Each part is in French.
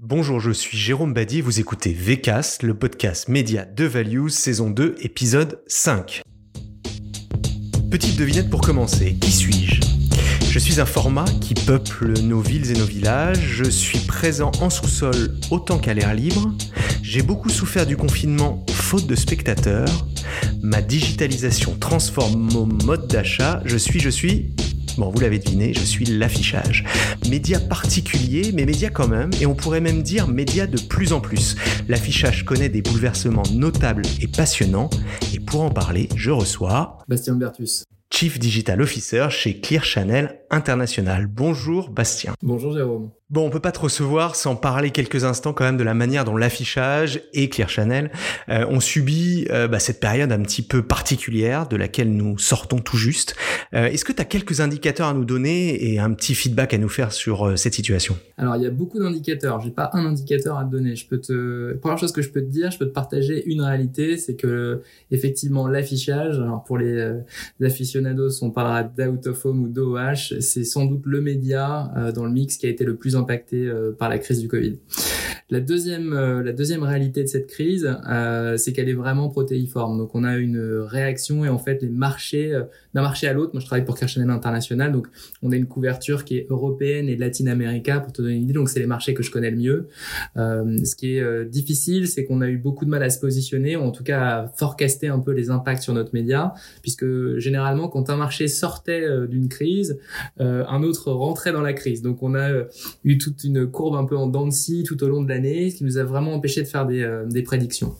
Bonjour, je suis Jérôme Badi vous écoutez VCast, le podcast média de Values, saison 2, épisode 5. Petite devinette pour commencer, qui suis-je? Je suis un format qui peuple nos villes et nos villages, je suis présent en sous-sol autant qu'à l'air libre, j'ai beaucoup souffert du confinement faute de spectateurs, ma digitalisation transforme mon mode d'achat, je suis, je suis Bon, vous l'avez deviné, je suis l'affichage. Média particulier, mais média quand même, et on pourrait même dire média de plus en plus. L'affichage connaît des bouleversements notables et passionnants, et pour en parler, je reçois... Bastien Bertus. Chief Digital Officer chez Clear Channel International. Bonjour Bastien. Bonjour Jérôme. Bon, on peut pas te recevoir sans parler quelques instants quand même de la manière dont l'affichage et Clear Channel euh, ont subi euh, bah, cette période un petit peu particulière de laquelle nous sortons tout juste. Euh, est-ce que tu as quelques indicateurs à nous donner et un petit feedback à nous faire sur cette situation? Alors, il y a beaucoup d'indicateurs. J'ai pas un indicateur à te donner. Je peux te première chose que je peux te dire, je peux te partager une réalité, c'est que effectivement l'affichage, alors pour les, aficionados, on parlera d'out of home ou d'OH, c'est sans doute le média dans le mix qui a été le plus impacté euh, par la crise du Covid. La deuxième, euh, la deuxième réalité de cette crise, euh, c'est qu'elle est vraiment protéiforme. Donc on a une réaction et en fait les marchés, d'un marché à l'autre, moi je travaille pour Channel International, donc on a une couverture qui est européenne et latine-américaine pour te donner une idée. Donc c'est les marchés que je connais le mieux. ce qui est difficile, c'est qu'on a eu beaucoup de mal à se positionner, ou en tout cas à forecaster un peu les impacts sur notre média, puisque généralement quand un marché sortait d'une crise, un autre rentrait dans la crise. Donc on a eu toute une courbe un peu en dents de tout au long de ce qui nous a vraiment empêché de faire des, euh, des prédictions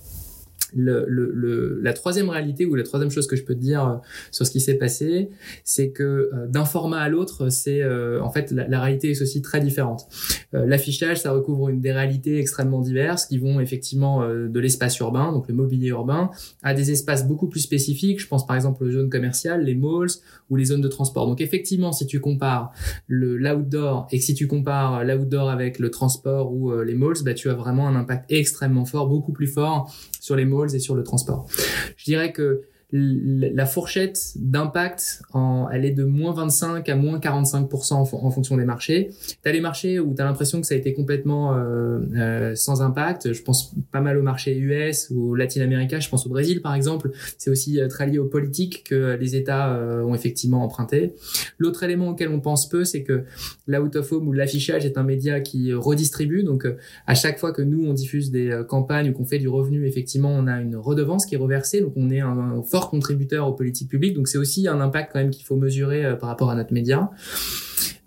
le, le, la troisième réalité ou la troisième chose que je peux te dire euh, sur ce qui s'est passé, c'est que euh, d'un format à l'autre, c'est euh, en fait la, réalité est aussi très différente. L'affichage, ça recouvre une des réalités extrêmement diverses qui vont effectivement de l'espace urbain, donc le mobilier urbain, à des espaces beaucoup plus spécifiques. Je pense par exemple aux zones commerciales, les malls ou les zones de transport. Donc effectivement, si tu compares le l'outdoor et si tu compares l'outdoor avec le transport ou les malls, bah, tu as vraiment un impact extrêmement fort, beaucoup plus fort sur les malls et sur le transport. Je dirais que la fourchette d'impact, elle est de moins 25 à moins 45% en, fonction des marchés. Tu as les marchés où tu as l'impression que ça a été complètement euh, euh, sans impact. Je pense pas mal au marché US ou latino-américain. Je pense au Brésil, par exemple. C'est aussi euh, très lié aux politiques que les États euh, ont effectivement emprunté. L'autre élément auquel on pense peu, c'est que l'out of home ou l'affichage est un média qui redistribue. Donc, à chaque fois que nous, on diffuse des campagnes ou qu'on fait du revenu, effectivement, on a une redevance qui est reversée. Donc, on est un contributeur aux politiques publiques. Donc c'est aussi un impact quand même qu'il faut mesurer euh, par rapport à notre média.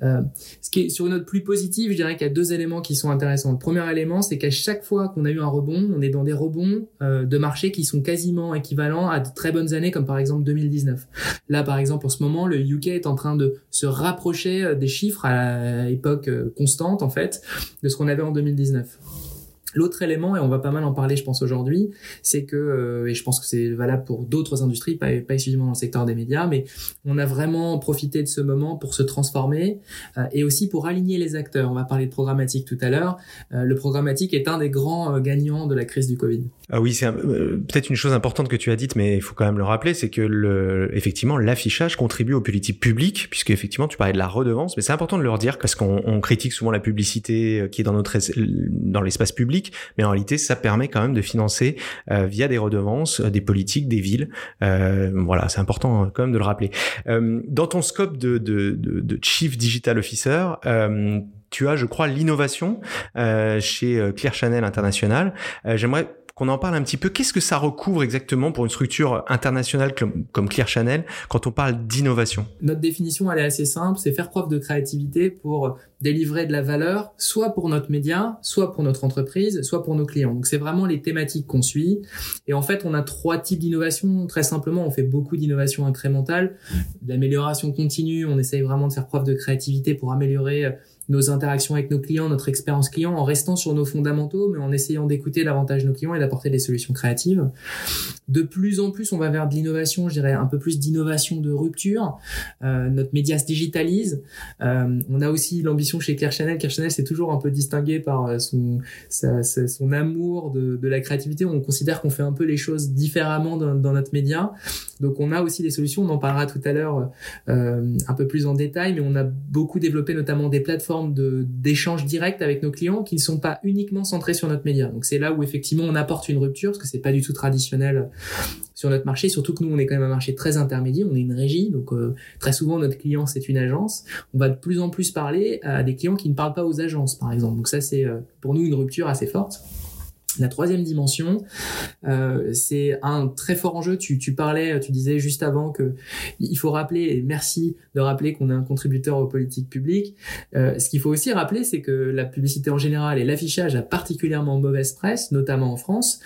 Euh, ce qui est sur une note plus positive, je dirais qu'il y a deux éléments qui sont intéressants. Le premier élément, c'est qu'à chaque fois qu'on a eu un rebond, on est dans des rebonds euh, de marché qui sont quasiment équivalents à de très bonnes années, comme par exemple 2019. Là, par exemple, en ce moment, le UK est en train de se rapprocher des chiffres à l'époque constante, en fait, de ce qu'on avait en 2019. L'autre élément, et on va pas mal en parler, je pense aujourd'hui, c'est que, euh, et je pense que c'est valable pour d'autres industries, pas, pas exclusivement dans le secteur des médias, mais on a vraiment profité de ce moment pour se transformer euh, et aussi pour aligner les acteurs. On va parler de programmatique tout à l'heure. Euh, le programmatique est un des grands gagnants de la crise du Covid. Ah oui, c'est peut-être une chose importante que tu as dite, mais il faut quand même le rappeler, c'est que le, effectivement l'affichage contribue aux politiques publiques, puisque effectivement tu parlais de la redevance, mais c'est important de le redire parce qu'on critique souvent la publicité qui est dans notre dans l'espace public mais en réalité, ça permet quand même de financer euh, via des redevances euh, des politiques des villes. Euh, voilà, c'est important quand même de le rappeler. dans ton scope de, de, de, de Chief Digital Officer, tu as, je crois, l'innovation chez Clear Channel International. J'aimerais qu'on en parle un petit peu. Qu'est-ce que ça recouvre exactement pour une structure internationale comme, Clear Channel quand on parle d'innovation? Notre définition, elle est assez simple, c'est faire preuve de créativité pour délivrer de la valeur, soit pour notre média, soit pour notre entreprise, soit pour nos clients. Donc c'est vraiment les thématiques qu'on suit. Et en fait, on a trois types d'innovation. Très simplement, on fait beaucoup d'innovation incrémentale, d'amélioration continue. On essaye vraiment de faire preuve de créativité pour améliorer nos interactions avec nos clients, notre expérience client, en restant sur nos fondamentaux, mais en essayant d'écouter davantage nos clients et d'apporter des solutions créatives. De plus en plus, on va vers de l'innovation, je dirais un peu plus d'innovation de rupture. Euh, notre média se digitalise. Euh, on a aussi l'ambition chez Claire Chanel. Claire Chanel s'est toujours un peu distingué par euh, son, son amour de, la créativité. On considère qu'on fait un peu les choses différemment dans, notre média. Donc on a aussi des solutions, on en parlera tout à l'heure un peu plus en détail, mais on a beaucoup développé notamment des plateformes forme de d'échanges directs avec nos clients qui ne sont pas uniquement centrés sur notre média. Donc c'est là où effectivement on apporte une rupture parce que c'est pas du tout traditionnel sur notre marché, surtout que nous on est quand même un marché très intermédiaire, on est une régie, donc euh, très souvent notre client c'est une agence. On va de plus en plus parler à des clients qui ne parlent pas aux agences par exemple. Donc ça c'est euh, pour nous une rupture assez forte. La troisième dimension, euh, c'est un très fort enjeu. Tu, tu, parlais, tu disais juste avant que il faut rappeler, et merci de rappeler qu'on est un contributeur aux politiques publiques. Euh, ce qu'il faut aussi rappeler, c'est que la publicité en général et l'affichage a particulièrement mauvaise presse, notamment en France.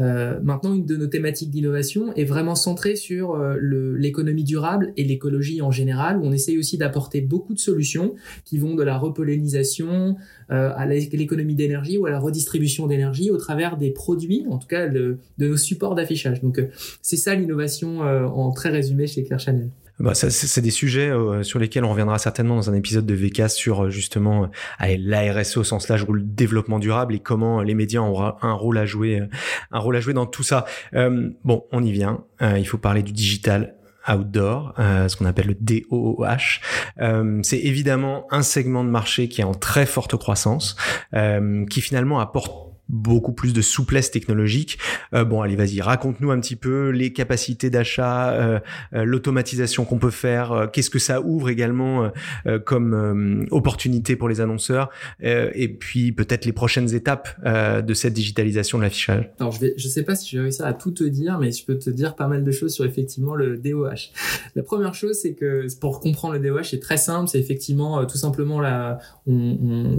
Euh, maintenant, une de nos thématiques d'innovation est vraiment centrée sur euh, l'économie durable et l'écologie en général, où on essaye aussi d'apporter beaucoup de solutions qui vont de la repollinisation à l'économie d'énergie ou à la redistribution d'énergie au travers des produits, en tout cas de nos supports d'affichage. Donc euh, c'est ça l'innovation euh, en très résumé chez Claire Chanel. Bah, c'est des sujets sur lesquels on reviendra certainement dans un épisode de VK sur justement la RSE au sens large ou le développement durable et comment les médias ont un rôle à jouer, un rôle à jouer dans tout ça. bon, on y vient. il faut parler du digital outdoor, euh, ce qu'on appelle le DOOH. Euh, c'est évidemment un segment de marché qui est en très forte croissance, euh, qui finalement apporte beaucoup plus de souplesse technologique. Euh, bon, allez, vas-y, raconte-nous un petit peu les capacités d'achat, euh, euh, l'automatisation qu'on peut faire, qu'est-ce que ça ouvre également comme opportunité pour les annonceurs, et puis peut-être les prochaines étapes de cette digitalisation de l'affichage. Alors, je vais, je sais pas si je vais réussir à tout te dire, mais je peux te dire pas mal de choses sur effectivement le DOH. La première chose, c'est que pour comprendre le DOH, c'est très simple, c'est effectivement tout simplement la, on,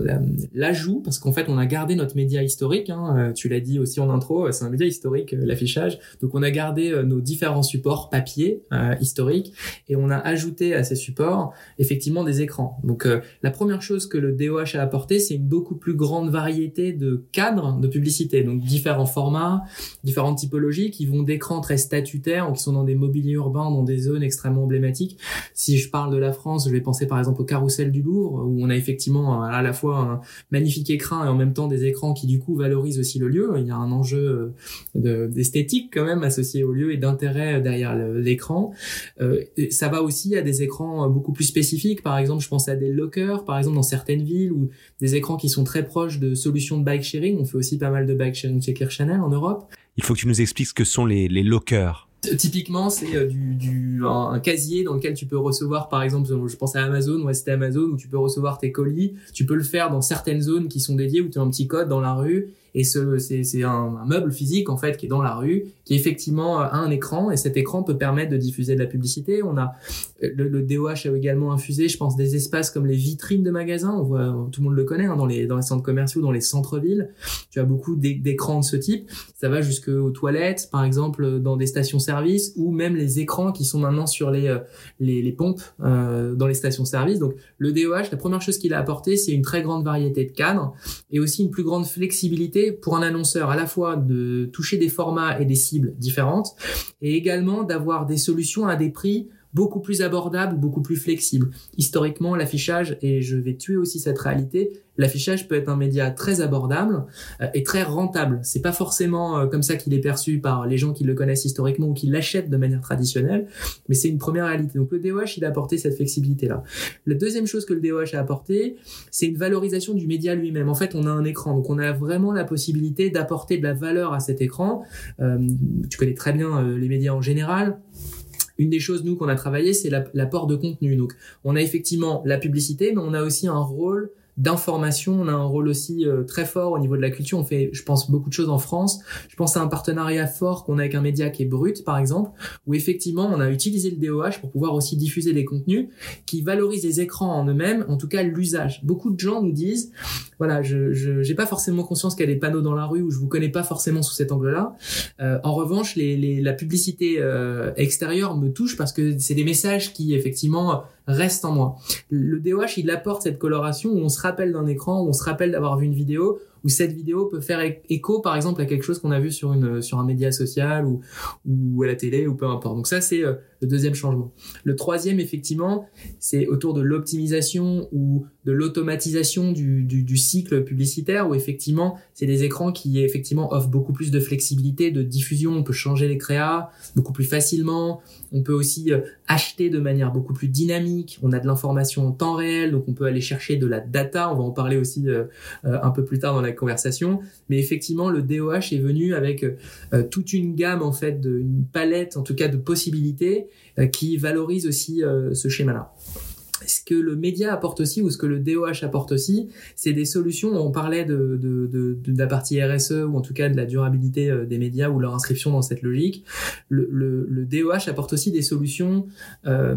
l'ajout, parce qu'en fait, on a gardé notre média historique Hein, euh, tu l'as dit aussi en intro, euh, c'est un média historique, euh, l'affichage. Donc on a gardé nos différents supports papier historiques et on a ajouté à ces supports effectivement des écrans. Donc la première chose que le DOH a apporté, c'est une beaucoup plus grande variété de cadres de publicité. Donc différents formats, différentes typologies qui vont d'écrans très statutaires ou qui sont dans des mobiliers urbains, dans des zones extrêmement emblématiques. Si je parle de la France, je vais penser par exemple au carrousel du Louvre où on a effectivement à la fois un magnifique écran et en même temps des écrans qui du coup valorise aussi le lieu. Il y a un enjeu euh, d'esthétique quand même associé au lieu et d'intérêt derrière l'écran. Euh, ça va aussi à des écrans beaucoup plus spécifiques. Par exemple, je pense à des lockers, par exemple dans certaines villes ou des écrans qui sont très proches de solutions de bike sharing. On fait aussi pas mal de bike sharing chez Channel en Europe. Il faut que tu nous expliques ce que sont les, les lockers. Typiquement, c'est euh, du, du un, casier dans lequel tu peux recevoir, par exemple, je pense à Amazon, ouais, c'était Amazon, où tu peux recevoir tes colis. Tu peux le faire dans certaines zones qui sont dédiées, où tu as un petit code dans la rue et ce, c'est, un, un, meuble physique en fait qui est dans la rue, qui effectivement a un écran et cet écran peut permettre de diffuser de la publicité. On a le, le DOH a également infusé, je pense, des espaces comme les vitrines de magasins. On voit, tout le monde le connaît hein, dans les dans les centres commerciaux, dans les centres-villes. Tu as beaucoup d'écrans de ce type. Ça va jusqu'aux toilettes, par exemple, dans des stations-service ou même les écrans qui sont maintenant sur les euh, les, les pompes euh, dans les stations-service. Donc le DOH, la première chose qu'il a apporté, c'est une très grande variété de cadres et aussi une plus grande flexibilité pour un annonceur à la fois de toucher des formats et des cibles différentes et également d'avoir des solutions à des prix beaucoup plus abordable, beaucoup plus flexible. Historiquement, l'affichage, et je vais tuer aussi cette réalité, l'affichage peut être un média très abordable euh, et très rentable. C'est pas forcément euh, comme ça qu'il est perçu par les gens qui le connaissent historiquement ou qui l'achètent de manière traditionnelle, mais c'est une première réalité. Donc le DOH, il a apporté cette flexibilité-là. La deuxième chose que le DOH a apporté, c'est une valorisation du média lui-même. En fait, on a un écran, donc on a vraiment la possibilité d'apporter de la valeur à cet écran. Euh, tu connais très bien les médias en général une des choses, nous, qu'on a travaillé, c'est l'apport de contenu. Donc, on a effectivement la publicité, mais on a aussi un rôle d'information. On a un rôle aussi euh, très fort au niveau de la culture. On fait, je pense, beaucoup de choses en France. Je pense à un partenariat fort qu'on a avec un média qui est Brut, par exemple, où effectivement, on a utilisé le DOH pour pouvoir aussi diffuser des contenus qui valorisent les écrans en eux-mêmes, en tout cas l'usage. Beaucoup de gens nous disent, voilà, je j'ai pas forcément conscience qu'il y a des panneaux dans la rue où je vous connais pas forcément sous cet angle-là. Euh, en revanche, les, les, la publicité euh, extérieure me touche parce que c'est des messages qui effectivement restent en moi. Le DOH, il apporte cette coloration où on se rappelle d'un écran, où on se rappelle d'avoir vu une vidéo, où cette vidéo peut faire écho, par exemple, à quelque chose qu'on a vu sur une sur un média social ou ou à la télé ou peu importe. Donc ça, c'est euh, le deuxième changement. Le troisième, effectivement, c'est autour de l'optimisation ou de l'automatisation du, du, du, cycle publicitaire, où effectivement, c'est des écrans qui effectivement offrent beaucoup plus de flexibilité, de diffusion. On peut changer les créas beaucoup plus facilement. On peut aussi euh, acheter de manière beaucoup plus dynamique. On a de l'information en temps réel, donc on peut aller chercher de la data. On va en parler aussi euh, euh, un peu plus tard dans la conversation. Mais effectivement, le DOH est venu avec toute une gamme en fait, de, une palette, en tout cas, de possibilités qui valorise aussi ce schéma-là ce que le média apporte aussi ou ce que le DOH apporte aussi, c'est des solutions. On parlait de, la partie RSE ou en tout cas de la durabilité euh, des médias ou leur inscription dans cette logique. Le, DOH apporte aussi des solutions euh,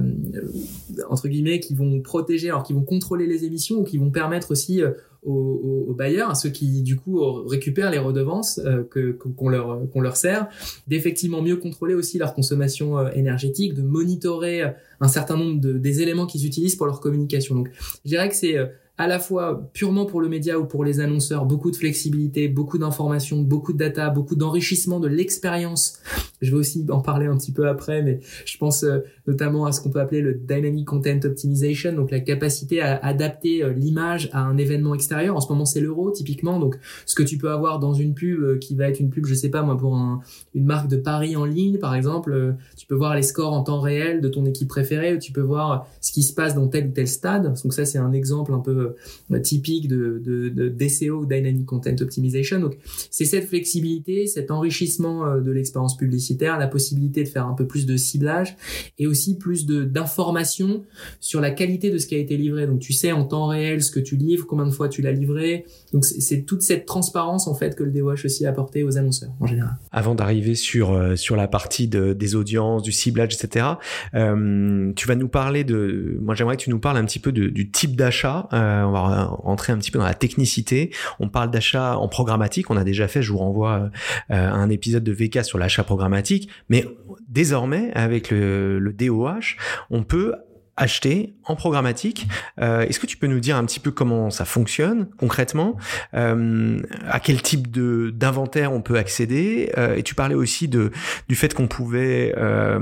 entre guillemets qui vont protéger, alors qui vont contrôler les émissions ou qui vont permettre aussi euh, aux, aux, bailleurs, à ceux qui du coup récupèrent les redevances euh, que qu'on leur qu'on leur sert, d'effectivement mieux contrôler aussi leur consommation euh, énergétique, de monitorer un certain nombre de, des éléments qu'ils utilisent pour leur communication. Donc, je dirais que c'est euh, à la fois purement pour le média ou pour les annonceurs, beaucoup de flexibilité, beaucoup d'informations, beaucoup de data, beaucoup d'enrichissement de l'expérience. Je vais aussi en parler un petit peu après, mais je pense euh, notamment à ce qu'on peut appeler le Dynamic Content Optimization, donc la capacité à adapter euh, l'image à un événement extérieur. En ce moment, c'est l'euro, typiquement. Donc, ce que tu peux avoir dans une pub euh, qui va être une pub, je sais pas moi, pour un, une marque de paris en ligne, par exemple, tu peux voir les scores en temps réel de ton équipe préférée, ou tu peux voir ce qui se passe dans tel ou tel stade. Donc ça, c'est un exemple un peu euh, typique de, de, de Dynamic Content Optimization. Donc, c'est cette flexibilité, cet enrichissement euh, de l'expérience publicitaire, la possibilité de faire un peu plus de ciblage et aussi plus d'informations sur la qualité de ce qui a été livré. Donc, tu sais en temps réel ce que tu livres, combien de fois tu l'as livré. Donc, c'est toute cette transparence en fait que le DOH aussi a apporté aux annonceurs en général. Avant d'arriver sur euh, sur la partie de, des audiences, du ciblage, etc. Tu vas nous parler de. Moi, j'aimerais que tu nous parles un petit peu du type d'achat. On va rentrer un petit peu dans la technicité. On parle d'achat en programmatique. On a déjà fait, je vous renvoie euh, un épisode de VK sur l'achat programmatique. Mais désormais, avec le DOH, on peut acheter en programmatique. Euh, Est-ce que tu peux nous dire un petit peu comment ça fonctionne concrètement? Euh, À quel type de d'inventaire on peut accéder? Euh, Et tu parlais aussi de du fait qu'on pouvait, euh,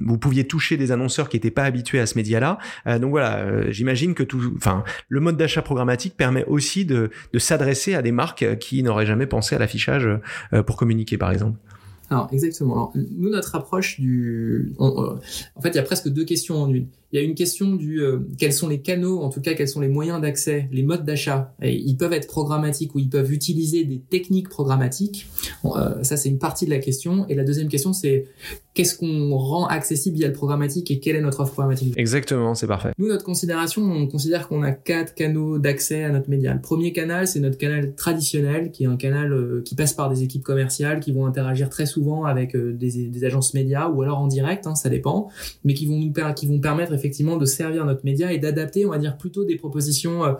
vous pouviez toucher des annonceurs qui n'étaient pas habitués à ce média-là. Euh, donc voilà, euh, j'imagine que tout, enfin, le mode d'achat programmatique permet aussi de, de s'adresser à des marques qui n'auraient jamais pensé à l'affichage pour communiquer, par exemple. Alors exactement. Alors, nous notre approche du, en fait, il y a presque deux questions en une il y a une question du euh, quels sont les canaux, en tout cas quels sont les moyens d'accès, les modes d'achat. Ils peuvent être programmatiques ou ils peuvent utiliser des techniques programmatiques. Euh, ça c'est une partie de la question. Et la deuxième question c'est qu'est-ce qu'on rend accessible via le programmatique et quelle est notre offre programmatique? Exactement, c'est parfait. Nous notre considération, on considère qu'on a quatre canaux d'accès à notre média. Le premier canal c'est notre canal traditionnel qui est un canal euh, qui passe par des équipes commerciales qui vont interagir très souvent avec des, des, agences médias ou alors en direct, hein, ça dépend, mais qui vont nous qui vont permettre effectivement de servir notre média et d'adapter, on va dire, plutôt des propositions euh,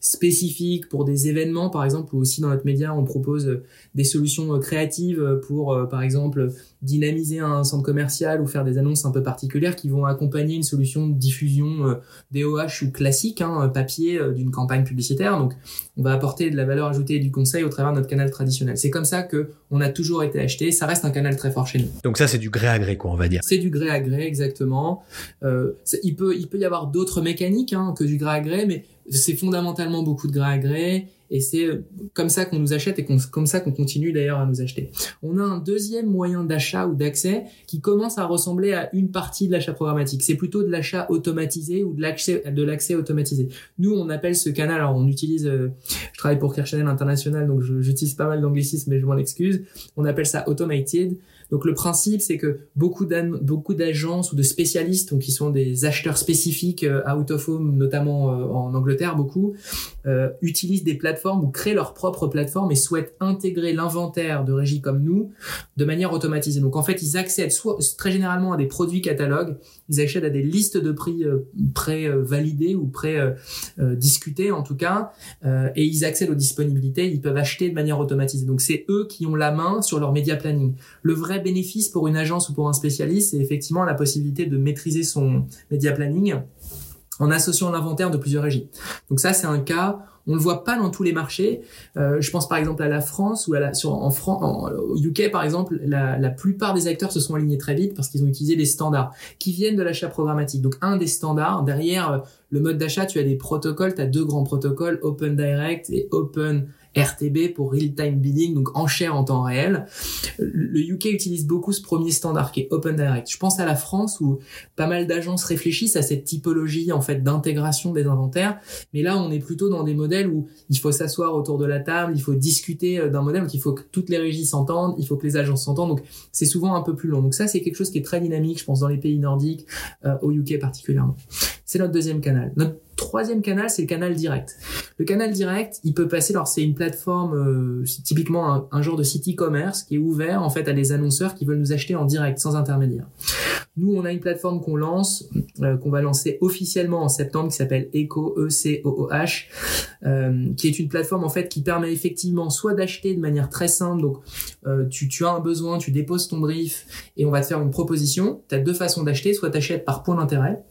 spécifiques pour des événements, par exemple, ou aussi dans notre média, on propose euh, des solutions euh, créatives pour, par exemple, dynamiser un centre commercial ou faire des annonces un peu particulières qui vont accompagner une solution de diffusion DOH ou classique, hein, papier d'une campagne publicitaire. Donc, on va apporter de la valeur ajoutée et du conseil au travers de notre canal traditionnel. C'est comme ça que on a toujours été acheté. Ça reste un canal très fort chez nous. Donc ça, c'est du gré à gré, quoi, on va dire. C'est du gré à gré, exactement. Euh, il peut, il peut y avoir d'autres mécaniques hein, que du gré à gré, mais c'est fondamentalement beaucoup de gré à gré et c'est euh, comme ça qu'on nous achète et comme ça qu'on continue d'ailleurs à nous acheter. On a un deuxième moyen d'achat ou d'accès qui commence à ressembler à une partie de l'achat programmatique. C'est plutôt de l'achat automatisé ou de l'accès de l'accès automatisé. Nous, on appelle ce canal, alors on utilise, euh, je travaille pour Kirchner International, donc j'utilise pas mal d'anglicisme, mais je m'en excuse. On appelle ça automated. Donc le principe, c'est que beaucoup d'agences ou de spécialistes, donc qui sont des acheteurs spécifiques euh, out of home, notamment euh, en Angleterre, beaucoup euh, utilisent des plateformes ou créent leur propre plateforme et souhaitent intégrer l'inventaire de régie comme nous de manière automatisée. Donc en fait, ils accèdent soit très généralement à des produits catalogues, ils accèdent à des listes de prix pré-validées ou pré-discutées en tout cas, et ils accèdent aux disponibilités. Ils peuvent acheter de manière automatisée. Donc c'est eux qui ont la main sur leur média planning. Le vrai bénéfice pour une agence ou pour un spécialiste, c'est effectivement la possibilité de maîtriser son média planning en associant l'inventaire de plusieurs régies. Donc ça, c'est un cas On le voit pas dans tous les marchés. Euh, je pense par exemple à la France ou à la, sur, au UK par exemple, la, la plupart des acteurs se sont alignés très vite parce qu'ils ont utilisé des standards qui viennent de l'achat programmatique. Donc un des standards derrière euh, le mode d'achat, tu as des protocoles, tu as deux grands protocoles, Open Direct et Open RTB pour Real Time Bidding, donc enchère en temps réel. Le UK utilise beaucoup ce premier standard qui est Open Direct. Je pense à la France où pas mal d'agences réfléchissent à cette typologie en fait d'intégration des inventaires, mais là on est plutôt dans des modèles où il faut s'asseoir autour de la table, il faut discuter euh, d'un modèle, donc il faut que toutes les régies s'entendent, il faut que les agences s'entendent, donc c'est souvent un peu plus long. Donc ça c'est quelque chose qui est très dynamique, je pense dans les pays nordiques, euh, au UK particulièrement. C'est notre deuxième canal. Troisième canal, c'est le canal direct. Le canal direct, il peut passer, alors c'est une plateforme, euh, typiquement un, genre de site e-commerce qui est ouvert en fait à des annonceurs qui veulent nous acheter en direct, sans intermédiaire. Nous, on a une plateforme qu'on lance, euh, qu'on va lancer officiellement en septembre, qui s'appelle Eco, E-C-O-O-H, euh, qui est une plateforme en fait qui permet effectivement soit d'acheter de manière très simple, donc euh, tu, tu as un besoin, tu déposes ton brief et on va te faire une proposition. Tu as deux façons d'acheter, soit tu achètes par point d'intérêt,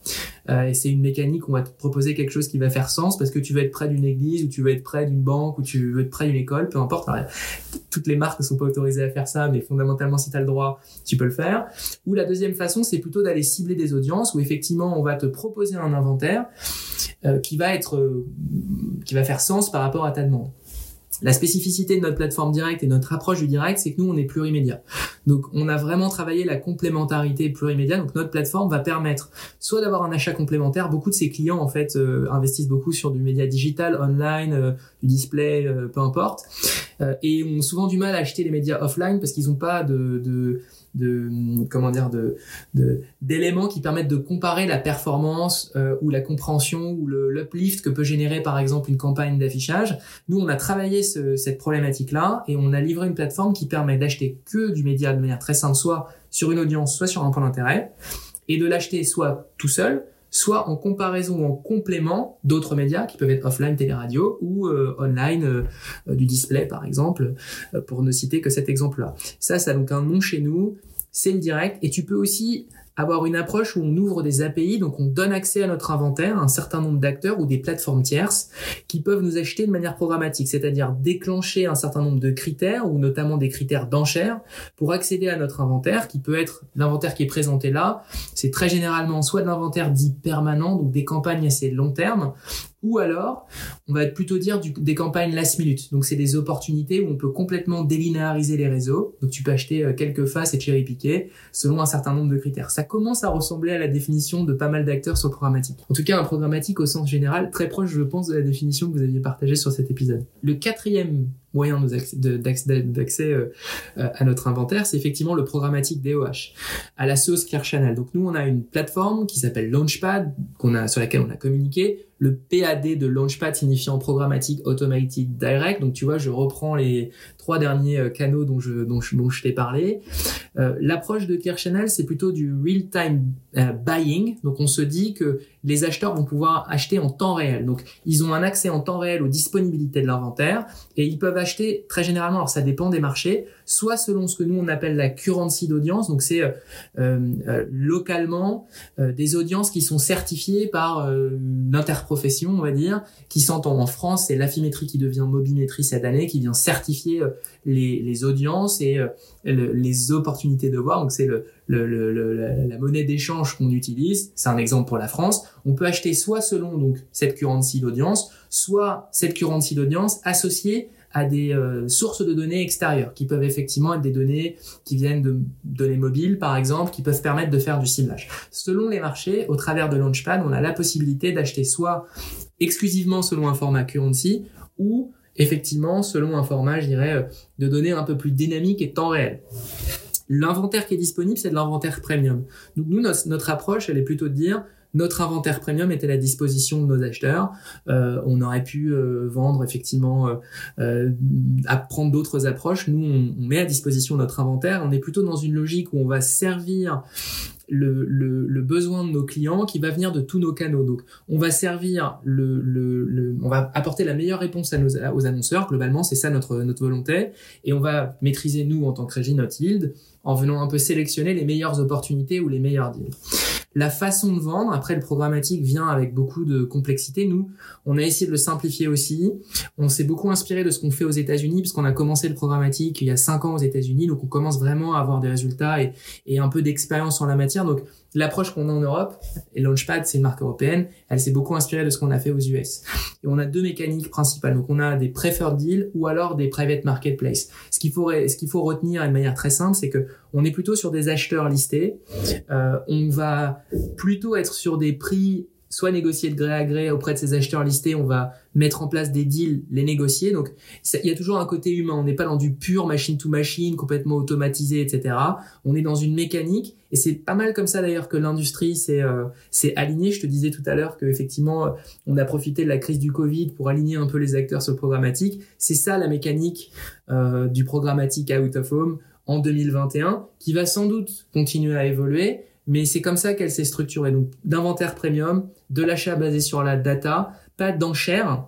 et c'est une mécanique, on va te proposer quelque chose qui va faire sens parce que tu veux être près d'une église ou tu veux être près d'une banque ou tu veux être près d'une école, peu importe. toutes les marques ne sont pas autorisées à faire ça, mais fondamentalement, si tu as le droit, tu peux le faire. Ou la deuxième façon, c'est plutôt d'aller cibler des audiences où effectivement, on va te proposer un inventaire euh, qui va être, euh, qui va faire sens par rapport à ta demande. La spécificité de notre plateforme directe et notre approche du direct, c'est que nous, on est plurimédia. Donc, on a vraiment travaillé la complémentarité plurimédia. Donc, notre plateforme va permettre soit d'avoir un achat complémentaire. Beaucoup de ces clients, en fait, euh, investissent beaucoup sur du média digital, online, du display, peu importe. Et ont souvent du mal à acheter les médias offline parce qu'ils n'ont pas de, comment dire d'éléments qui permettent de comparer la performance euh, ou la compréhension ou l'uplift que peut générer par exemple une campagne d'affichage. Nous, on a travaillé ce, cette problématique-là et on a livré une plateforme qui permet d'acheter que du média de manière très simple, soit sur une audience, soit sur un point d'intérêt, et de l'acheter soit tout seul, soit en comparaison ou en complément d'autres médias qui peuvent être offline, télé-radio ou euh, online, euh, du display par exemple, euh, pour ne citer que cet exemple-là. Ça, ça a donc un nom chez nous, c'est le direct, et tu peux aussi avoir une approche où on ouvre des API, donc on donne accès à notre inventaire à un certain nombre d'acteurs ou des plateformes tierces qui peuvent nous acheter de manière programmatique, c'est-à-dire déclencher un certain nombre de critères ou notamment des critères d'enchère pour accéder à notre inventaire qui peut être l'inventaire qui est présenté là. C'est très généralement soit de l'inventaire dit permanent, donc des campagnes assez long terme, ou alors, on va plutôt dire des campagnes last minute. Donc, c'est des opportunités où on peut complètement délinéariser les réseaux. Donc, tu peux acheter euh, quelques faces et cherry piquer selon un certain nombre de critères. Ça commence à ressembler à la définition de pas mal d'acteurs sur le programmatique. En tout cas, un programmatique au sens général, très proche, je pense, de la définition que vous aviez partagée sur cet épisode. Le quatrième moyen d'accès euh, euh, à notre inventaire, c'est effectivement le programmatique DOH, à la sauce Clear Channel. Donc nous, on a une plateforme qui s'appelle Launchpad, qu'on a sur laquelle on a communiqué. Le PAD de Launchpad signifiant programmatique automated direct. Donc tu vois, je reprends les trois derniers euh, canaux dont je dont je, dont je t'ai parlé. Euh, L'approche de Clear Channel, c'est plutôt du real time buying. Donc on se dit que les acheteurs vont pouvoir acheter en temps réel. Donc ils ont un accès en temps réel aux disponibilités de l'inventaire et ils peuvent acheter très généralement, alors ça dépend des marchés, soit selon ce que nous on appelle la currency d'audience, donc c'est euh, euh, localement euh, des audiences qui sont certifiées par l'interprofession, on va dire, qui s'entend en France, c'est l'affimétrie qui devient mobimétrie cette année, qui vient certifier les, les audiences et les opportunités de voir. Donc c'est le, le, le, la monnaie d'échange qu'on utilise. C'est un exemple pour la France. On peut acheter soit selon donc cette currency d'audience, soit cette currency d'audience associée à des euh, sources de données extérieures qui peuvent effectivement être des données qui viennent de données mobiles par exemple qui peuvent permettre de faire du ciblage. Selon les marchés, au travers de Launchpad, on a la possibilité d'acheter soit exclusivement selon un format currency ou effectivement selon un format, je dirais, euh, de données un peu plus dynamique et temps réel. L'inventaire qui est disponible, c'est de l'inventaire premium. Donc nous, notre, notre approche, elle est plutôt de dire, notre inventaire premium était à la disposition de nos acheteurs. Euh, on aurait pu euh, vendre effectivement, euh, euh prendre d'autres approches. Nous, on, met à disposition notre inventaire. On est plutôt dans une logique où on va servir le, le, le, besoin de nos clients qui va venir de tous nos canaux. Donc, on va servir le, le on va apporter la meilleure réponse à nos, aux annonceurs. Globalement, c'est ça notre, notre volonté. Et on va maîtriser, nous, en tant que régie, notre yield en venant un peu sélectionner les meilleures opportunités ou les meilleurs deals. La façon de vendre, après le programmatique vient avec beaucoup de complexité. Nous, on a essayé de le simplifier aussi. On s'est beaucoup inspiré de ce qu'on fait aux États-Unis puisqu'on a commencé le programmatique il y a cinq ans aux États-Unis. Donc on commence vraiment à avoir des résultats et, et un peu d'expérience en la matière. Donc l'approche qu'on a en Europe, et Launchpad, c'est une marque européenne, elle s'est beaucoup inspirée de ce qu'on a fait aux US. Et on a deux mécaniques principales. Donc, on a des preferred deals ou alors des private marketplace. Ce qu'il faut, ce qu'il faut retenir de manière très simple, c'est que on est plutôt sur des acheteurs listés. Euh, on va plutôt être sur des prix soit négocier de gré à gré auprès de ces acheteurs listés, on va mettre en place des deals, les négocier. Donc il y a toujours un côté humain. On n'est pas dans du pur machine to machine, complètement automatisé, etc. On est dans une mécanique et c'est pas mal comme ça d'ailleurs que l'industrie s'est euh, alignée. Je te disais tout à l'heure qu'effectivement euh, on a profité de la crise du Covid pour aligner un peu les acteurs sur le programmatique. C'est ça la mécanique euh, du programmatique out of home en 2021 qui va sans doute continuer à évoluer mais c'est comme ça qu'elle s'est structurée. Donc, d'inventaire premium, de l'achat basé sur la data, pas d'enchères,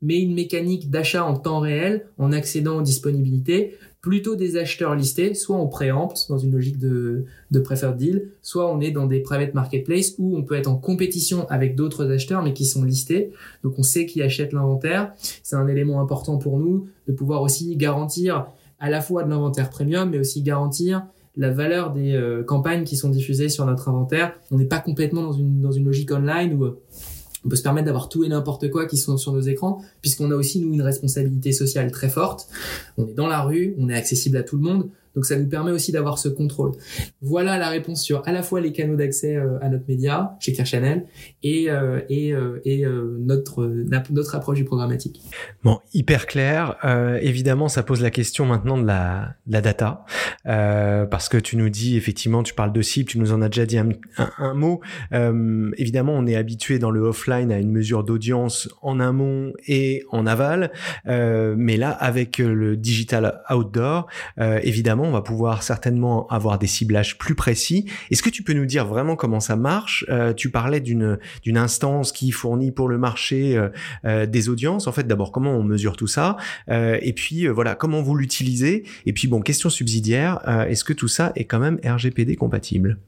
mais une mécanique d'achat en temps réel, en accédant aux disponibilités, plutôt des acheteurs listés, soit on préempte dans une logique de, de deal, soit on est dans des private marketplace où on peut être en compétition avec d'autres acheteurs mais qui sont listés. Donc on sait qui achète l'inventaire. C'est un élément important pour nous de pouvoir aussi garantir à la fois de l'inventaire premium mais aussi garantir la valeur des euh, campagnes qui sont diffusées sur notre inventaire. On n'est pas complètement dans une, dans une logique online où euh, on peut se permettre d'avoir tout et n'importe quoi qui sont sur nos écrans, puisqu'on a aussi, nous, une responsabilité sociale très forte. On est dans la rue, on est accessible à tout le monde. Donc ça nous permet aussi d'avoir ce contrôle. Voilà la réponse sur à la fois les canaux d'accès euh, à notre média chez Claire Chanel et euh, et, euh, et notre notre approche du programmatique. Bon, hyper clair. évidemment, ça pose la question maintenant de la, data parce que tu nous dis effectivement, tu parles de cible, tu nous en as déjà dit un, mot. évidemment, on est habitué dans le offline à une mesure d'audience en amont et en aval, mais là avec le digital outdoor, évidemment on va pouvoir certainement avoir des ciblages plus précis. Est-ce que tu peux nous dire vraiment comment ça marche? Euh, Tu parlais d'une d'une instance qui fournit pour le marché euh, euh, des audiences. En fait, d'abord, comment on mesure tout ça? Et puis, voilà, comment vous l'utilisez? Et puis, bon, question subsidiaire, est-ce que tout ça est quand même RGPD compatible?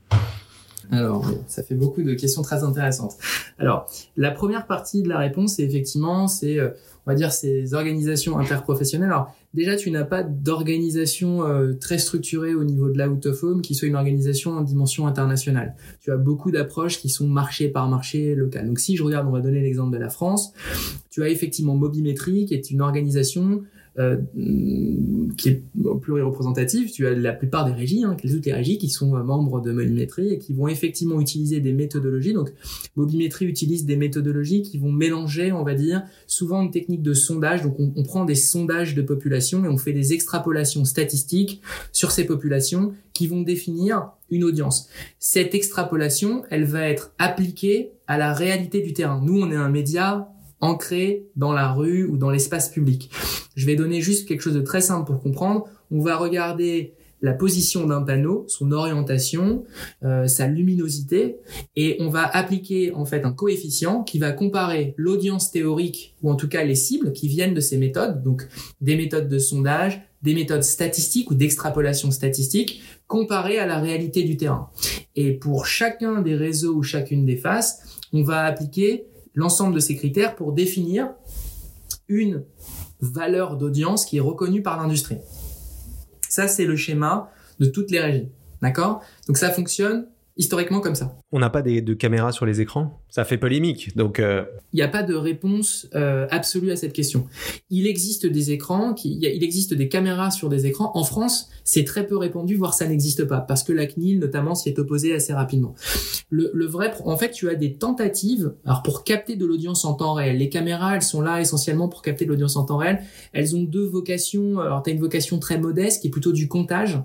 Alors, ça fait beaucoup de questions très intéressantes. Alors, la première partie de la réponse, c'est effectivement, c'est, on va dire, ces organisations interprofessionnelles. Alors, déjà tu n'as pas d'organisation euh, très structurée au niveau de la out of home qui soit une organisation en dimension internationale. Tu as beaucoup d'approches qui sont marché par marché local. Donc si je regarde, on va donner l'exemple de la France, tu as effectivement Mobimétrie qui est une organisation euh, qui est plus représentative. Tu as la plupart des régies, hein, toutes les régies qui sont euh, membres de Mobimétrie et qui vont effectivement utiliser des méthodologies. Donc, Mobimétrie utilise des méthodologies qui vont mélanger, on va dire, souvent une technique de sondage. Donc, on, on prend des sondages de population et on fait des extrapolations statistiques sur ces populations qui vont définir une audience. Cette extrapolation, elle va être appliquée à la réalité du terrain. Nous, on est un média ancré dans la rue ou dans l'espace public. Je vais donner juste quelque chose de très simple pour comprendre. On va regarder la position d'un panneau, son orientation, euh, sa luminosité, et on va appliquer en fait un coefficient qui va comparer l'audience théorique ou en tout cas les cibles qui viennent de ces méthodes, donc des méthodes de sondage, des méthodes statistiques ou d'extrapolation statistique, comparées à la réalité du terrain. Et pour chacun des réseaux ou chacune des faces, on va appliquer l'ensemble de ces critères pour définir une valeur d'audience qui est reconnue par l'industrie. Ça, c'est le schéma de toutes les régies. D'accord? Donc ça fonctionne historiquement comme ça. On n'a pas de caméras sur les écrans? Ça fait polémique, donc... Euh, il n'y a pas de réponse euh, absolue à cette question. Il existe des écrans, qui, il, existe des caméras sur des écrans. En France, c'est très peu répandu, voire ça n'existe pas, parce que la CNIL, notamment, s'y est opposée assez rapidement. Le, le, vrai... En fait, tu as des tentatives alors pour capter de l'audience en temps réel. Les caméras, elles sont là essentiellement pour capter de l'audience en temps réel. Elles ont deux vocations. Alors, tu as une vocation très modeste, qui est plutôt du comptage.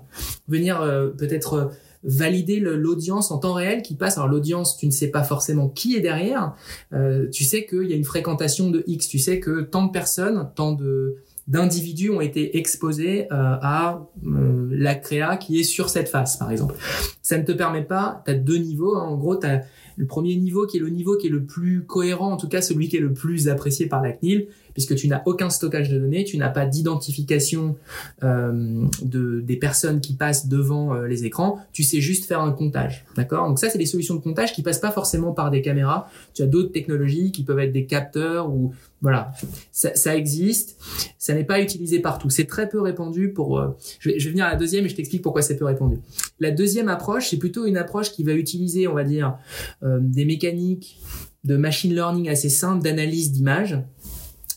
Venir euh, peut-être valider l'audience en temps réel qui passe. Alors l'audience, tu ne sais pas forcément qui est derrière. Euh, tu sais qu'il y a une fréquentation de X. Tu sais que tant de personnes, tant de d'individus ont été exposés euh, à euh, la créa qui est sur cette face, par exemple. Ça ne te permet pas, tu as deux niveaux, hein. en gros, tu as le premier niveau qui est le niveau qui est le plus cohérent, en tout cas celui qui est le plus apprécié par la CNIL, puisque tu n'as aucun stockage de données, tu n'as pas d'identification euh, de, des personnes qui passent devant euh, les écrans, tu sais juste faire un comptage. D'accord? Donc ça, c'est des solutions de comptage qui passent pas forcément par des caméras. Tu as d'autres technologies qui peuvent être des capteurs ou voilà, ça, ça existe. Ça n'est pas utilisé partout. C'est très peu répandu pour. Euh, je, vais, je, vais, venir à la deuxième et je t'explique pourquoi c'est peu répandu. La deuxième approche, c'est plutôt une approche qui va utiliser, on va dire, euh, des mécaniques de machine learning assez simples d'analyse d'images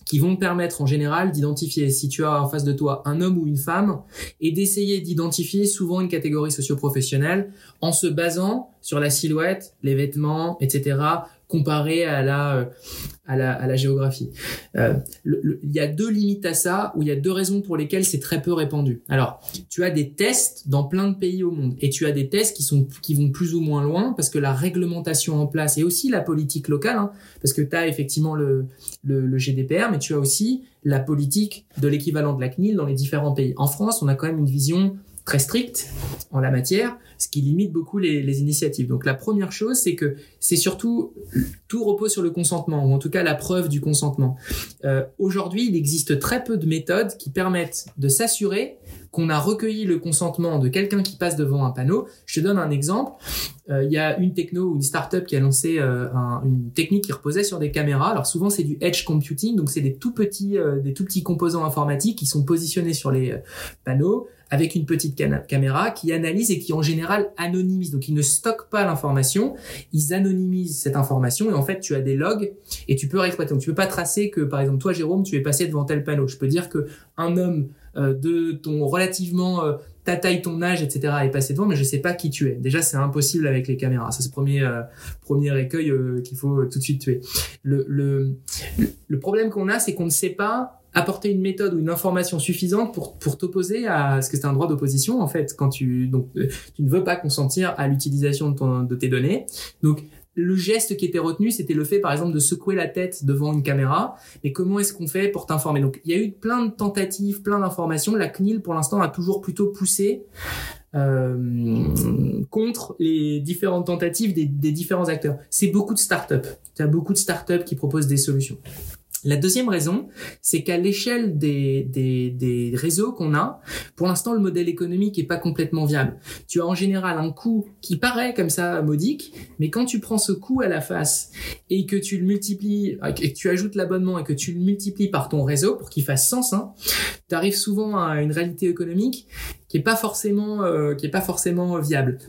qui vont permettre en général d'identifier si tu as en face de toi un homme ou une femme et d'essayer d'identifier souvent une catégorie socio-professionnelle en se basant sur la silhouette, les vêtements, etc., comparé à la, euh, à la, à la géographie. Euh, il y a deux limites à ça, ou il y a deux raisons pour lesquelles c'est très peu répandu. Alors, tu as des tests dans plein de pays au monde, et tu as des tests qui sont qui vont plus ou moins loin, parce que la réglementation en place, et aussi la politique locale, hein, parce que tu as effectivement le, le, le GDPR, mais tu as aussi la politique de l'équivalent de la CNIL dans les différents pays. En France, on a quand même une vision très stricte en la matière, ce qui limite beaucoup les, initiatives. Donc la première chose, c'est que c'est surtout tout repose sur le consentement, ou en tout cas la preuve du consentement. Euh, Aujourd'hui, il existe très peu de méthodes qui permettent de s'assurer qu'on a recueilli le consentement de quelqu'un qui passe devant un panneau. Je te donne un exemple. Euh, il y a une techno ou une startup qui a lancé euh, un, une technique qui reposait sur des caméras. Alors souvent c'est du edge computing, donc c'est des tout petits, des tout petits composants informatiques qui sont positionnés sur les panneaux avec une petite caméra qui analyse et qui en général anonymise. Donc ils ne stockent pas l'information, ils anonymisent cette information et en fait tu as des logs et tu peux réexploiter. Donc tu peux pas tracer que par exemple toi Jérôme tu es passé devant tel panneau. Je peux dire que un homme euh, de ton relativement euh, ta taille, ton âge, etc. est passé devant, mais je sais pas qui tu es. Déjà, c'est impossible avec les caméras. Ça, c'est le premier, euh, premier écueil qu'il faut tout de suite tuer. Le, le problème qu'on a, c'est qu'on ne sait pas apporter une méthode ou une information suffisante pour, pour t'opposer à ce que c'est un droit d'opposition, en fait, quand tu, donc, tu ne veux pas consentir à l'utilisation de, ton, de tes données. Donc, le geste qui était retenu, c'était le fait, par exemple, de secouer la tête devant une caméra. Mais comment est-ce qu'on fait pour t'informer? Donc, il y a eu plein de tentatives, plein d'informations. La CNIL, pour l'instant, a toujours plutôt poussé euh, contre les différentes tentatives des, des différents acteurs. C'est beaucoup de startups. Tu as beaucoup de startups qui proposent des solutions. La deuxième raison, c'est qu'à l'échelle des, des, des, réseaux qu'on a, pour l'instant, le modèle économique est pas complètement viable. Tu as en général un coût qui paraît comme ça modique, mais quand tu prends ce coût à la face et que tu le multiplies, et que tu ajoutes l'abonnement et que tu le multiplies par ton réseau pour qu'il fasse sens, hein, tu arrives souvent à une réalité économique qui est pas forcément, euh, qui est pas forcément viable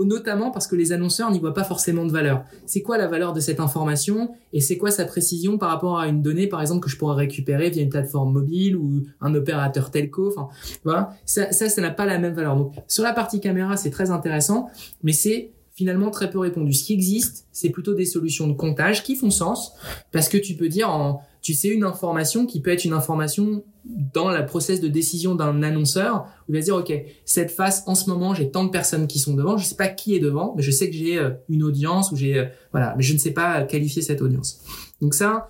notamment parce que les annonceurs n'y voient pas forcément de valeur. C'est quoi la valeur de cette information et c'est quoi sa précision par rapport à une donnée, par exemple, que je pourrais récupérer via une plateforme mobile ou un opérateur telco. Enfin, voilà, ça, ça, n'a pas la même valeur. Donc, sur la partie caméra, c'est très intéressant, mais c'est finalement très peu répondu. Ce qui existe, c'est plutôt des solutions de comptage qui font sens parce que tu peux dire en tu sais une information qui peut être une information dans la process de décision d'un annonceur où il va se dire ok cette face en ce moment j'ai tant de personnes qui sont devant je sais pas qui est devant mais je sais que j'ai euh, une audience ou j'ai euh, voilà mais je ne sais pas qualifier cette audience. Donc ça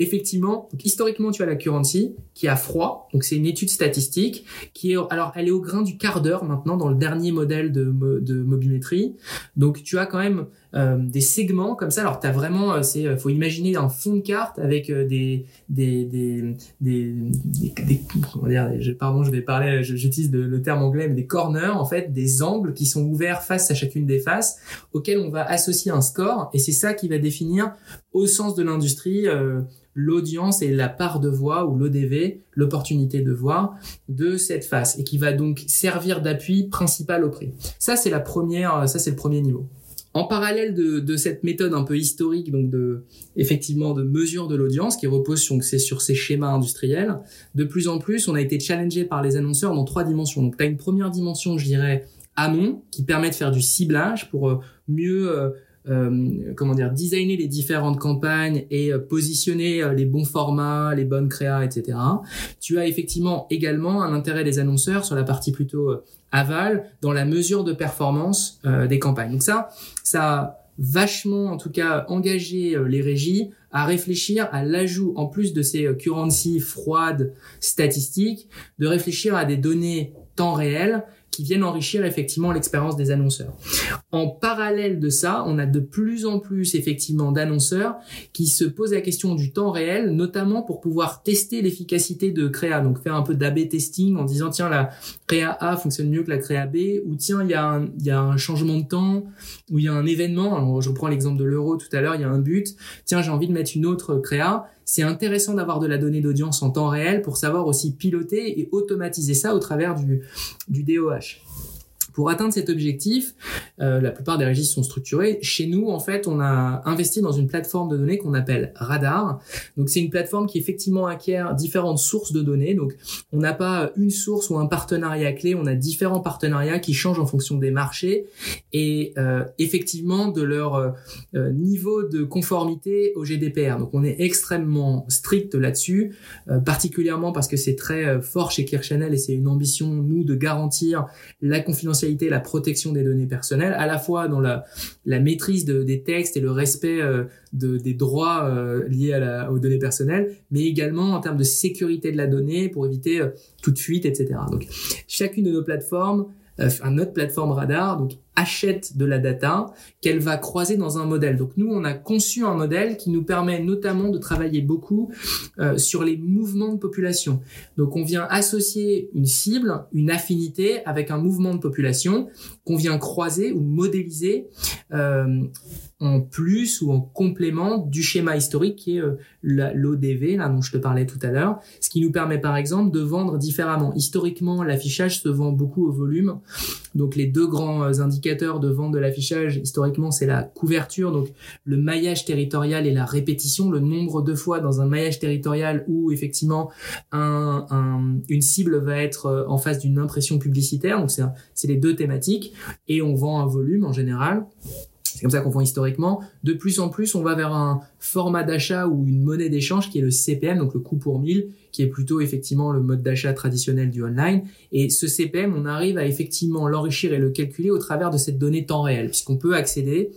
effectivement, historiquement, tu as la currency qui a froid. Donc c'est une étude statistique qui est, alors elle est au grain du quart d'heure maintenant dans le dernier modèle de, de mobimétrie. Donc tu as quand même euh, des segments comme ça. Alors tu as vraiment, euh, c'est, faut imaginer un fond de carte avec euh, des, des, des, des, des, comment dire, pardon, je vais parler, j'utilise le terme anglais, mais des corners en fait, des angles qui sont ouverts face à chacune des faces auxquels on va associer un score et c'est ça qui va définir au sens de l'industrie euh, l'audience et la part de voix ou l'ODV, l'opportunité de voir de cette face et qui va donc servir d'appui principal au prix. Ça c'est la première, ça c'est le premier niveau. En parallèle de, de, cette méthode un peu historique, donc de effectivement de mesure de l'audience qui repose sur, sur ces schémas industriels, de plus en plus on a été challengé par les annonceurs dans trois dimensions. Donc tu as une première dimension, je dirais, amont, qui permet de faire du ciblage pour euh, mieux euh, euh, comment dire, designer les différentes campagnes et euh, positionner euh, les bons formats, les bonnes créas, etc. Tu as effectivement également un intérêt des annonceurs sur la partie plutôt aval dans la mesure de performance des campagnes. Donc ça, ça vachement, en tout cas, engager les régies à réfléchir à l'ajout, en plus de ces currencies froides statistiques, de réfléchir à des données temps réel viennent enrichir effectivement l'expérience des annonceurs. En parallèle de ça, on a de plus en plus effectivement d'annonceurs qui se posent la question du temps réel, notamment pour pouvoir tester l'efficacité de créa, donc faire un peu d'AB testing en disant tiens la créa A fonctionne mieux que la créa B, ou tiens il y a un, il y a un changement de temps, ou il y a un événement, alors je reprends l'exemple de l'euro tout à l'heure, il y a un but, tiens j'ai envie de mettre une autre créa, c'est intéressant d'avoir de la donnée d'audience en temps réel pour savoir aussi piloter et automatiser ça au travers du, DOH. Pour atteindre cet objectif, euh, la plupart des registres sont structurés. Chez nous, en fait, on a investi dans une plateforme de données qu'on appelle Radar. Donc, c'est une plateforme qui effectivement acquiert différentes sources de données. Donc, on n'a pas une source ou un partenariat clé. On a différents partenariats qui changent en fonction des marchés et euh, effectivement de leur euh, niveau de conformité au GDPR. Donc, on est extrêmement strict là-dessus, particulièrement parce que c'est très fort chez Clear et c'est une ambition nous de garantir la confidentialité la protection des données personnelles, à la fois dans la, maîtrise de, des textes et le respect euh, de, des droits euh, liés aux données personnelles, mais également en termes de sécurité de la donnée pour éviter euh, toute fuite, etc. Donc, chacune de nos plateformes un autre plateforme radar donc achète de la data qu'elle va croiser dans un modèle. Donc nous on a conçu un modèle qui nous permet notamment de travailler beaucoup euh, sur les mouvements de population. Donc on vient associer une cible, une affinité avec un mouvement de population qu'on vient croiser ou modéliser euh, en plus ou en complément du schéma historique qui est euh, l'ODV, là dont je te parlais tout à l'heure, ce qui nous permet par exemple de vendre différemment. Historiquement, l'affichage se vend beaucoup au volume. Donc les deux grands euh, de vente de l'affichage, historiquement, c'est la couverture, donc le maillage territorial et la répétition, le nombre de fois dans un maillage territorial où effectivement un, un, une cible va être euh, en face d'une impression publicitaire. Donc c'est les deux thématiques et on vend un volume en général. C'est comme ça qu'on voit historiquement. De plus en plus, on va vers un format d'achat ou une monnaie d'échange qui est le CPM, donc le coût pour 1000, qui est plutôt effectivement le mode d'achat traditionnel du online. Et ce CPM, on arrive à effectivement l'enrichir et le calculer au travers de cette donnée temps réel, puisqu'on peut accéder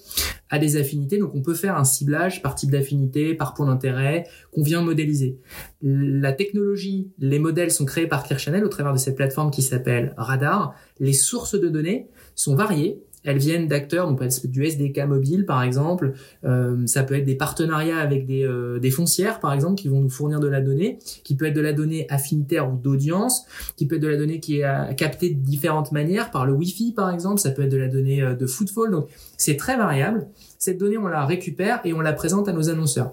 à des affinités. Donc on peut faire un ciblage par type d'affinité, par point d'intérêt, qu'on vient modéliser. La technologie, les modèles sont créés par Clear Channel au travers de cette plateforme qui s'appelle Radar. Les sources de données sont variées elles viennent d'acteurs, donc du SDK mobile par exemple, euh, ça peut être des partenariats avec des, euh, des foncières par exemple qui vont nous fournir de la donnée, qui peut être de la donnée affinitaire ou d'audience, qui peut être de la donnée qui est captée de différentes manières par le Wi-Fi par exemple, ça peut être de la donnée euh, de footfall, donc c'est très variable. Cette donnée, on la récupère et on la présente à nos annonceurs.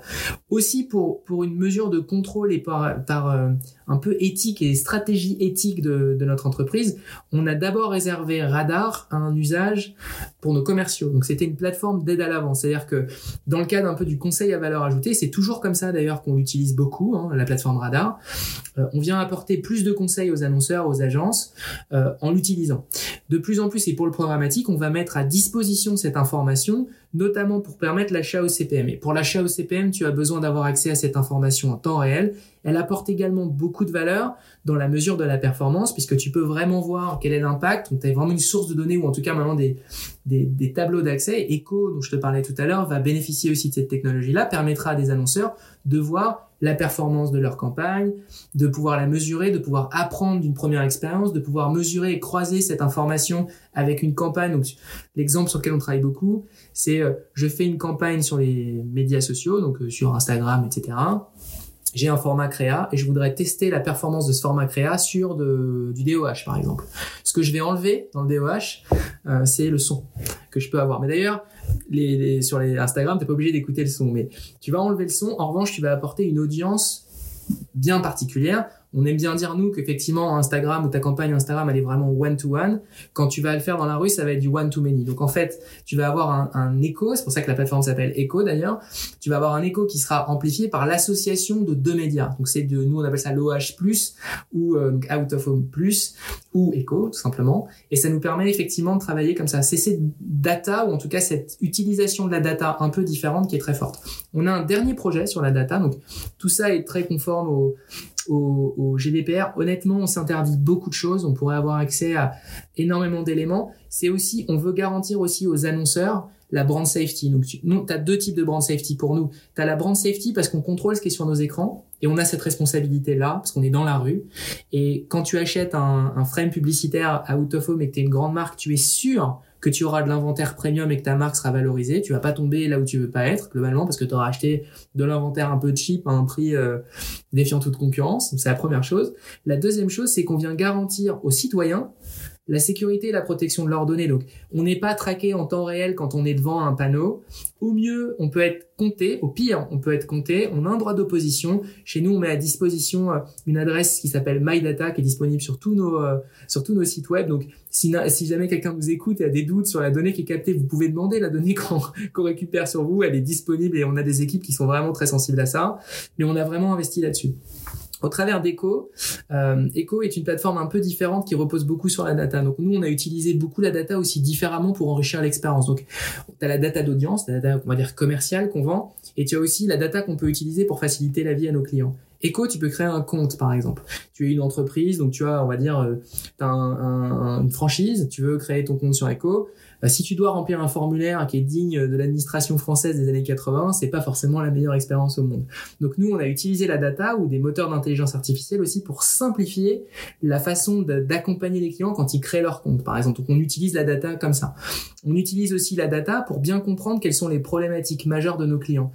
Aussi pour pour une mesure de contrôle et par par euh, un peu éthique et stratégie éthique de, notre entreprise, on a d'abord réservé Radar à un usage pour nos commerciaux. Donc c'était une plateforme d'aide à l'avance, c'est-à-dire que dans le cadre un peu du conseil à valeur ajoutée, c'est toujours comme ça d'ailleurs qu'on l'utilise beaucoup, hein, la plateforme Radar. Euh, on vient apporter plus de conseils aux annonceurs, aux agences euh, en l'utilisant. De plus en plus, et pour le programmatique, on va mettre à disposition cette information notamment pour permettre l'achat au CPM. Et pour l'achat au CPM, tu as besoin d'avoir accès à cette information en temps réel. Elle apporte également beaucoup de valeur dans la mesure de la performance, puisque tu peux vraiment voir quel est l'impact. Tu as vraiment une source de données, ou en tout cas maintenant des, des, tableaux d'accès. Echo, dont je te parlais tout à l'heure, va bénéficier aussi de cette technologie-là, permettra à des annonceurs de voir la performance de leur campagne, de pouvoir la mesurer, de pouvoir apprendre d'une première expérience, de pouvoir mesurer et croiser cette information avec une campagne. L'exemple sur lequel on travaille beaucoup, c'est euh, je fais une campagne sur les médias sociaux, donc euh, sur Instagram, etc j'ai un format créa et je voudrais tester la performance de ce format créa sur du DOH par exemple. Ce que je vais enlever dans le DOH, euh, c'est le son que je peux avoir. Mais d'ailleurs, sur les Instagram, t'es pas obligé d'écouter le son, mais tu vas enlever le son. En revanche, tu vas apporter une audience bien particulière on aime bien dire nous qu'effectivement Instagram ou ta campagne Instagram elle est vraiment one to one. Quand tu vas le faire dans la rue, ça va être du one to many. Donc en fait, tu vas avoir un, un écho. C'est pour ça que la plateforme s'appelle Echo d'ailleurs. Tu vas avoir un écho qui sera amplifié par l'association de deux médias. Donc c'est de nous on appelle ça l'OH ou euh, out of home ou Echo tout simplement. Et ça nous permet effectivement de travailler comme ça. C'est cette data ou en tout cas cette utilisation de la data un peu différente qui est très forte. On a un dernier projet sur la data. Donc tout ça est très conforme au au, GDPR, honnêtement, on s'interdit beaucoup de choses. On pourrait avoir accès à énormément d'éléments. C'est aussi, on veut garantir aussi aux annonceurs la brand safety. Donc, tu as deux types de brand safety pour nous. Tu as la brand safety parce qu'on contrôle ce qui est sur nos écrans et on a cette responsabilité-là parce qu'on est dans la rue. Et quand tu achètes un, un frame publicitaire à out of home et que tu es une grande marque, tu es sûr que tu auras de l'inventaire premium et que ta marque sera valorisée. Tu vas pas tomber là où tu veux pas être globalement parce que tu auras acheté de l'inventaire un peu cheap à un prix euh, défiant toute concurrence. c'est la première chose. La deuxième chose, c'est qu'on vient garantir aux citoyens la sécurité et la protection de leurs données. Donc, on n'est pas traqué en temps réel quand on est devant un panneau. Au mieux, on peut être compté. Au pire, on peut être compté. On a un droit d'opposition. Chez nous, on met à disposition euh, une adresse qui s'appelle MyData qui est disponible sur tous nos euh, sur tous nos sites web. Donc, si, si jamais quelqu'un vous écoute et a des doutes sur la donnée qui est captée, vous pouvez demander la donnée qu'on récupère sur vous. Elle est disponible et on a des équipes qui sont vraiment très sensibles à ça. Mais on a vraiment investi là-dessus au travers d'Echo. Euh, Echo est une plateforme un peu différente qui repose beaucoup sur la data. Donc nous, on a utilisé beaucoup la data aussi différemment pour enrichir l'expérience. Donc tu as la data d'audience, la data, on va dire commerciale qu'on vend, et tu as aussi la data qu'on peut utiliser pour faciliter la vie à nos clients. Echo, tu peux créer un compte, par exemple. Tu es une entreprise, donc tu as, on va dire, euh, tu as un, une franchise, tu veux créer ton compte sur Echo. Bah, si tu dois remplir un formulaire qui est digne de l'administration française des années 80, c'est pas forcément la meilleure expérience au monde. Donc nous, on a utilisé la data ou des moteurs d'intelligence artificielle aussi pour simplifier la façon d'accompagner les clients quand ils créent leur compte, par exemple. Donc on utilise la data comme ça. On utilise aussi la data pour bien comprendre quelles sont les problématiques majeures de nos clients.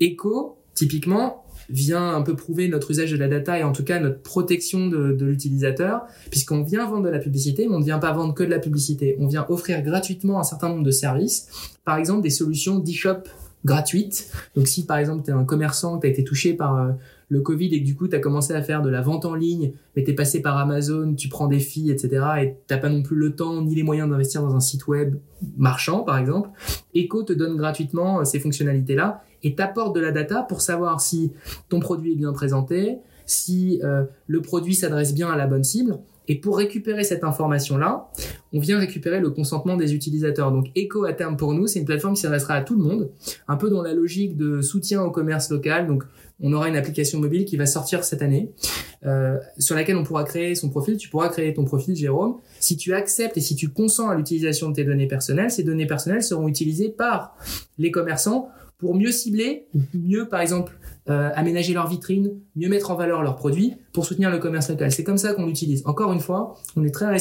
Echo, typiquement, vient un peu prouver notre usage de la data et en tout cas notre protection de, de l'utilisateur, puisqu'on vient vendre de la publicité, mais on ne vient pas vendre que de la publicité. On vient offrir gratuitement un certain nombre de services, par exemple des solutions d'e-shop gratuites. Donc si par exemple tu es un commerçant, tu as été touché par euh, le Covid et que du coup tu as commencé à faire de la vente en ligne, mais tu es passé par Amazon, tu prends des filles, etc. et t'as pas non plus le temps ni les moyens d'investir dans un site web marchand par exemple, Echo te donne gratuitement euh, ces fonctionnalités-là et t'apporte de la data pour savoir si ton produit est bien présenté, si euh, le produit s'adresse bien à la bonne cible. Et pour récupérer cette information-là, on vient récupérer le consentement des utilisateurs. Donc Echo à terme pour nous, c'est une plateforme qui s'adressera à tout le monde, un peu dans la logique de soutien au commerce local. Donc on aura une application mobile qui va sortir cette année, euh, sur laquelle on pourra créer son profil. Tu pourras créer ton profil, Jérôme. Si tu acceptes et si tu consens à l'utilisation de tes données personnelles, ces données personnelles seront utilisées par les commerçants pour mieux cibler, mieux par exemple euh, aménager leur vitrine, mieux mettre en valeur leurs produits pour soutenir le commerce local. C'est comme ça qu'on l'utilise. Encore une fois, on est très,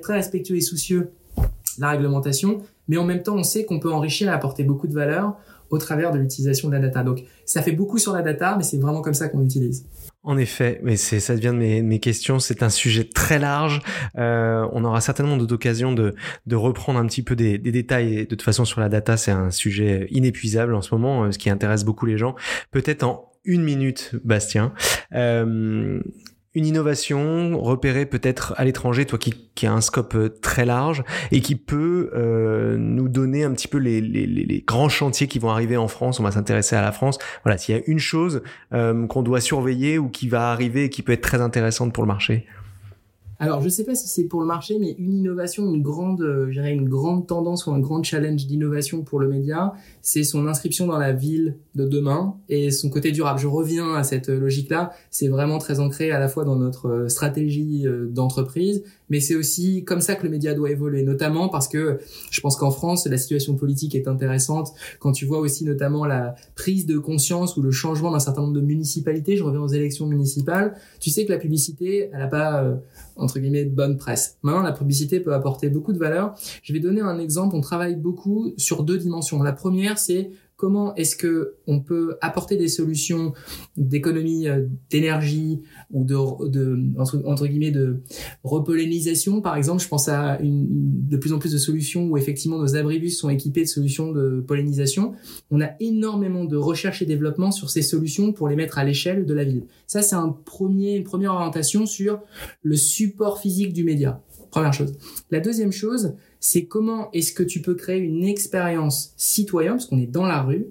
très respectueux et soucieux de la réglementation, mais en même temps, on sait qu'on peut enrichir et apporter beaucoup de valeur au travers de l'utilisation de la data. Donc, ça fait beaucoup sur la data, mais c'est vraiment comme ça qu'on l'utilise. En effet, mais c'est ça devient de mes, mes questions. C'est un sujet très large. Euh, on aura certainement d'autres occasions de, de reprendre un petit peu des, des détails. de toute façon, sur la data, c'est un sujet inépuisable en ce moment, euh, ce qui intéresse beaucoup les gens. Peut-être en une minute, Bastien. Euh, une innovation repérée peut-être à l'étranger, toi qui, qui a un scope euh, très large et qui peut euh, nous donner un petit peu les, les, les, grands chantiers qui vont arriver en France. On va s'intéresser à la France. Voilà, s'il y a une chose euh, qu'on doit surveiller ou qui va arriver et qui peut être très intéressante pour le marché. Alors, je sais pas si c'est pour le marché, mais une innovation, une grande, euh, une grande tendance ou un grand challenge d'innovation pour le média, c'est son inscription dans la ville de demain et son côté durable. Je reviens à cette logique-là. C'est vraiment très ancré à la fois dans notre euh, stratégie euh, d'entreprise, mais c'est aussi comme ça que le média doit évoluer, notamment parce que je pense qu'en France, la situation politique est intéressante. Quand tu vois aussi notamment la prise de conscience ou le changement d'un certain nombre de municipalités, je reviens aux élections municipales, tu sais que la publicité, elle n'a pas, euh, entre guillemets, bonne presse. Maintenant, la publicité peut apporter beaucoup de valeur. Je vais donner un exemple. On travaille beaucoup sur deux dimensions. La première, c'est comment est-ce que on peut apporter des solutions d'économie euh, d'énergie ou de, entre, guillemets de repollinisation par exemple? Je pense à de plus en plus de solutions où effectivement nos abribus sont équipés de solutions de pollinisation. On a énormément de recherche et développement sur ces solutions pour les mettre à l'échelle de la ville. Ça c'est un premier une première orientation sur le support physique du média Première chose. La deuxième chose, c'est comment est-ce que tu peux créer une expérience citoyenne, parce qu'on est dans la rue,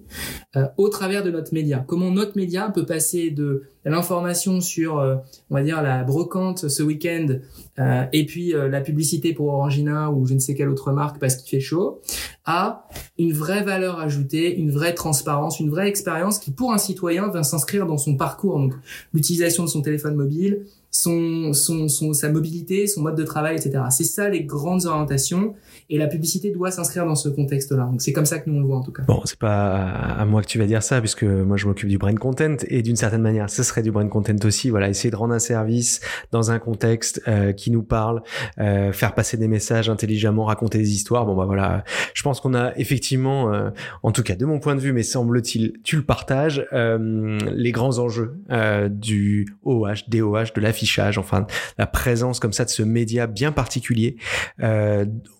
euh, au travers de notre média. Comment notre média peut passer de l'information sur, euh, on va dire, la brocante ce week-end, euh, et puis la publicité pour Orangina ou je ne sais quelle autre marque parce qu'il fait chaud, à une vraie valeur ajoutée, une vraie transparence, une vraie expérience qui, pour un citoyen, va s'inscrire dans son parcours. Donc, l'utilisation de son téléphone mobile, son, son, son, sa mobilité, son mode de travail, etc. C'est ça les grandes orientations et la publicité doit s'inscrire dans ce contexte-là. Donc c'est comme ça que nous on le voit en tout cas. Bon, c'est pas à moi que tu vas dire ça puisque moi je m'occupe du brand content et d'une certaine manière, ce serait du brand content aussi. Voilà, essayer de rendre un service dans un contexte euh, qui nous parle, euh, faire passer des messages intelligemment, raconter des histoires. Bon bah voilà, je pense qu'on a effectivement, euh, en tout cas de mon point de vue, mais semble-t-il, tu le partages, euh, les grands enjeux euh, du OH, DOH, de l'affichage, enfin la présence comme ça de ce média bien particulier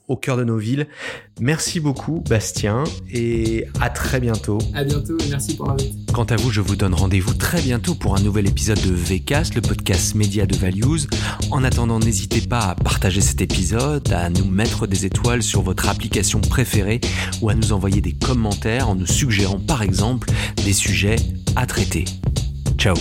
au cœur de nos villes. Merci beaucoup Bastien et à très bientôt. À bientôt et merci pour l'invite. Quant à vous, je vous donne rendez-vous très bientôt pour un nouvel épisode de VCast, le podcast média de Values. En attendant, n'hésitez pas à partager cet épisode, à nous mettre des étoiles sur votre application préférée ou à nous envoyer des commentaires en nous suggérant par exemple des sujets à traiter. Ciao